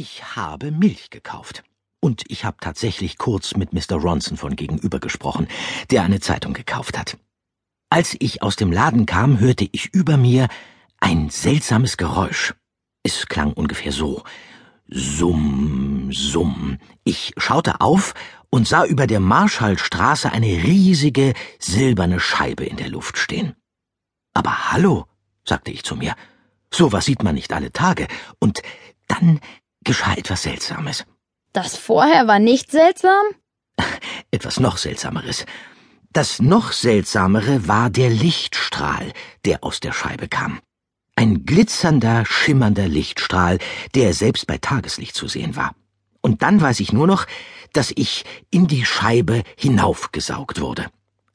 Ich habe Milch gekauft. Und ich habe tatsächlich kurz mit Mr. Ronson von gegenüber gesprochen, der eine Zeitung gekauft hat. Als ich aus dem Laden kam, hörte ich über mir ein seltsames Geräusch. Es klang ungefähr so. Summ, summ. Ich schaute auf und sah über der Marschallstraße eine riesige silberne Scheibe in der Luft stehen. Aber hallo, sagte ich zu mir, so was sieht man nicht alle Tage. Und dann geschah etwas Seltsames. Das vorher war nicht seltsam? Etwas noch Seltsameres. Das noch Seltsamere war der Lichtstrahl, der aus der Scheibe kam. Ein glitzernder, schimmernder Lichtstrahl, der selbst bei Tageslicht zu sehen war. Und dann weiß ich nur noch, dass ich in die Scheibe hinaufgesaugt wurde.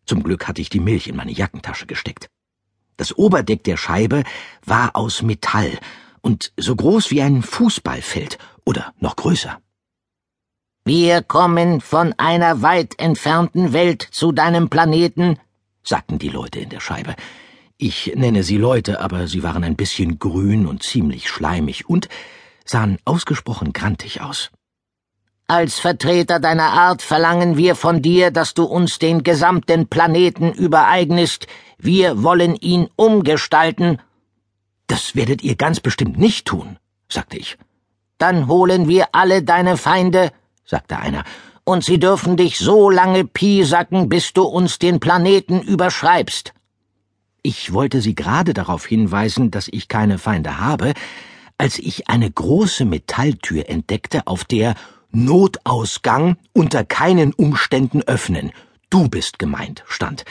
Zum Glück hatte ich die Milch in meine Jackentasche gesteckt. Das Oberdeck der Scheibe war aus Metall und so groß wie ein Fußballfeld oder noch größer. Wir kommen von einer weit entfernten Welt zu deinem Planeten, sagten die Leute in der Scheibe. Ich nenne sie Leute, aber sie waren ein bisschen grün und ziemlich schleimig und sahen ausgesprochen grantig aus. Als Vertreter deiner Art verlangen wir von dir, dass du uns den gesamten Planeten übereignest. Wir wollen ihn umgestalten das werdet ihr ganz bestimmt nicht tun, sagte ich. Dann holen wir alle deine Feinde, sagte einer, und sie dürfen dich so lange piesacken, bis du uns den Planeten überschreibst. Ich wollte sie gerade darauf hinweisen, dass ich keine Feinde habe, als ich eine große Metalltür entdeckte, auf der Notausgang unter keinen Umständen öffnen. Du bist gemeint, stand.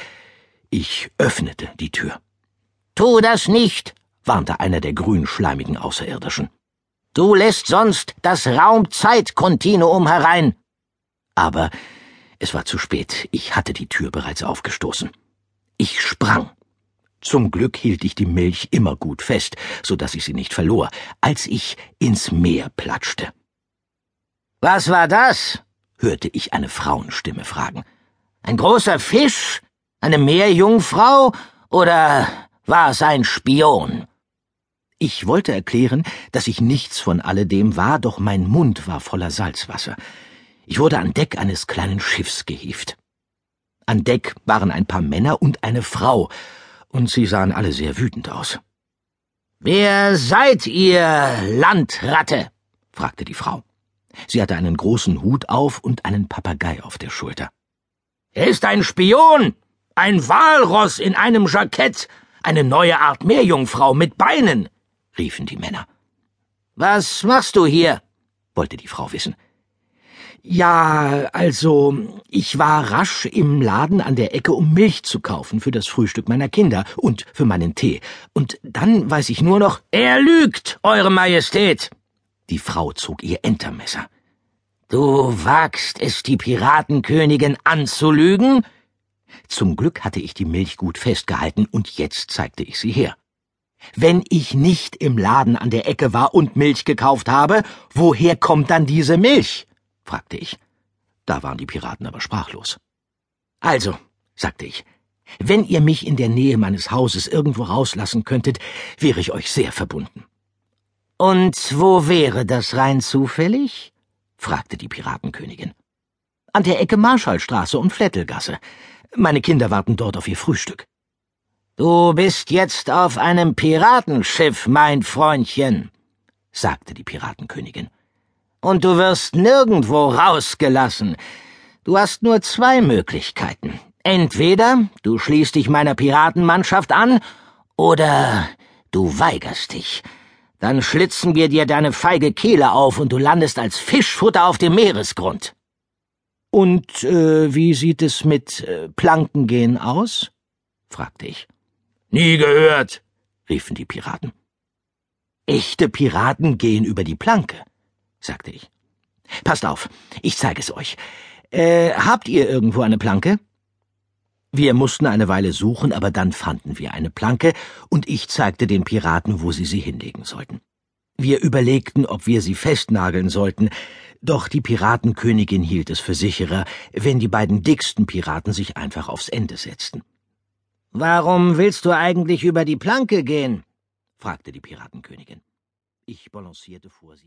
Ich öffnete die Tür. Tu das nicht, warnte einer der grünschleimigen Außerirdischen. Du lässt sonst das Raumzeitkontinuum herein. Aber es war zu spät, ich hatte die Tür bereits aufgestoßen. Ich sprang. Zum Glück hielt ich die Milch immer gut fest, so dass ich sie nicht verlor, als ich ins Meer platschte. Was war das? hörte ich eine Frauenstimme fragen. Ein großer Fisch? Eine Meerjungfrau? Oder war es ein Spion? Ich wollte erklären, dass ich nichts von alledem war, doch mein Mund war voller Salzwasser. Ich wurde an Deck eines kleinen Schiffs gehievt. An Deck waren ein paar Männer und eine Frau, und sie sahen alle sehr wütend aus. Wer seid ihr, Landratte? fragte die Frau. Sie hatte einen großen Hut auf und einen Papagei auf der Schulter. Er ist ein Spion, ein Walross in einem Jackett, eine neue Art Meerjungfrau mit Beinen, riefen die Männer. Was machst du hier? wollte die Frau wissen. Ja, also, ich war rasch im Laden an der Ecke, um Milch zu kaufen für das Frühstück meiner Kinder und für meinen Tee. Und dann weiß ich nur noch. Er lügt, Eure Majestät! Die Frau zog ihr Entermesser. Du wagst es, die Piratenkönigin anzulügen? Zum Glück hatte ich die Milch gut festgehalten und jetzt zeigte ich sie her. Wenn ich nicht im Laden an der Ecke war und Milch gekauft habe, woher kommt dann diese Milch? fragte ich. Da waren die Piraten aber sprachlos. Also, sagte ich, wenn ihr mich in der Nähe meines Hauses irgendwo rauslassen könntet, wäre ich euch sehr verbunden. Und wo wäre das rein zufällig? fragte die Piratenkönigin. An der Ecke Marschallstraße und Flettelgasse. Meine Kinder warten dort auf ihr Frühstück. Du bist jetzt auf einem Piratenschiff, mein Freundchen, sagte die Piratenkönigin. Und du wirst nirgendwo rausgelassen. Du hast nur zwei Möglichkeiten. Entweder du schließt dich meiner Piratenmannschaft an, oder du weigerst dich. Dann schlitzen wir dir deine feige Kehle auf und du landest als Fischfutter auf dem Meeresgrund. Und äh, wie sieht es mit äh, Plankengehen aus? fragte ich. Nie gehört, riefen die Piraten. Echte Piraten gehen über die Planke, sagte ich. Passt auf, ich zeige es euch. Äh, habt ihr irgendwo eine Planke? Wir mussten eine Weile suchen, aber dann fanden wir eine Planke, und ich zeigte den Piraten, wo sie sie hinlegen sollten. Wir überlegten, ob wir sie festnageln sollten, doch die Piratenkönigin hielt es für sicherer, wenn die beiden dicksten Piraten sich einfach aufs Ende setzten. Warum willst du eigentlich über die Planke gehen? fragte die Piratenkönigin. Ich balancierte vorsichtig.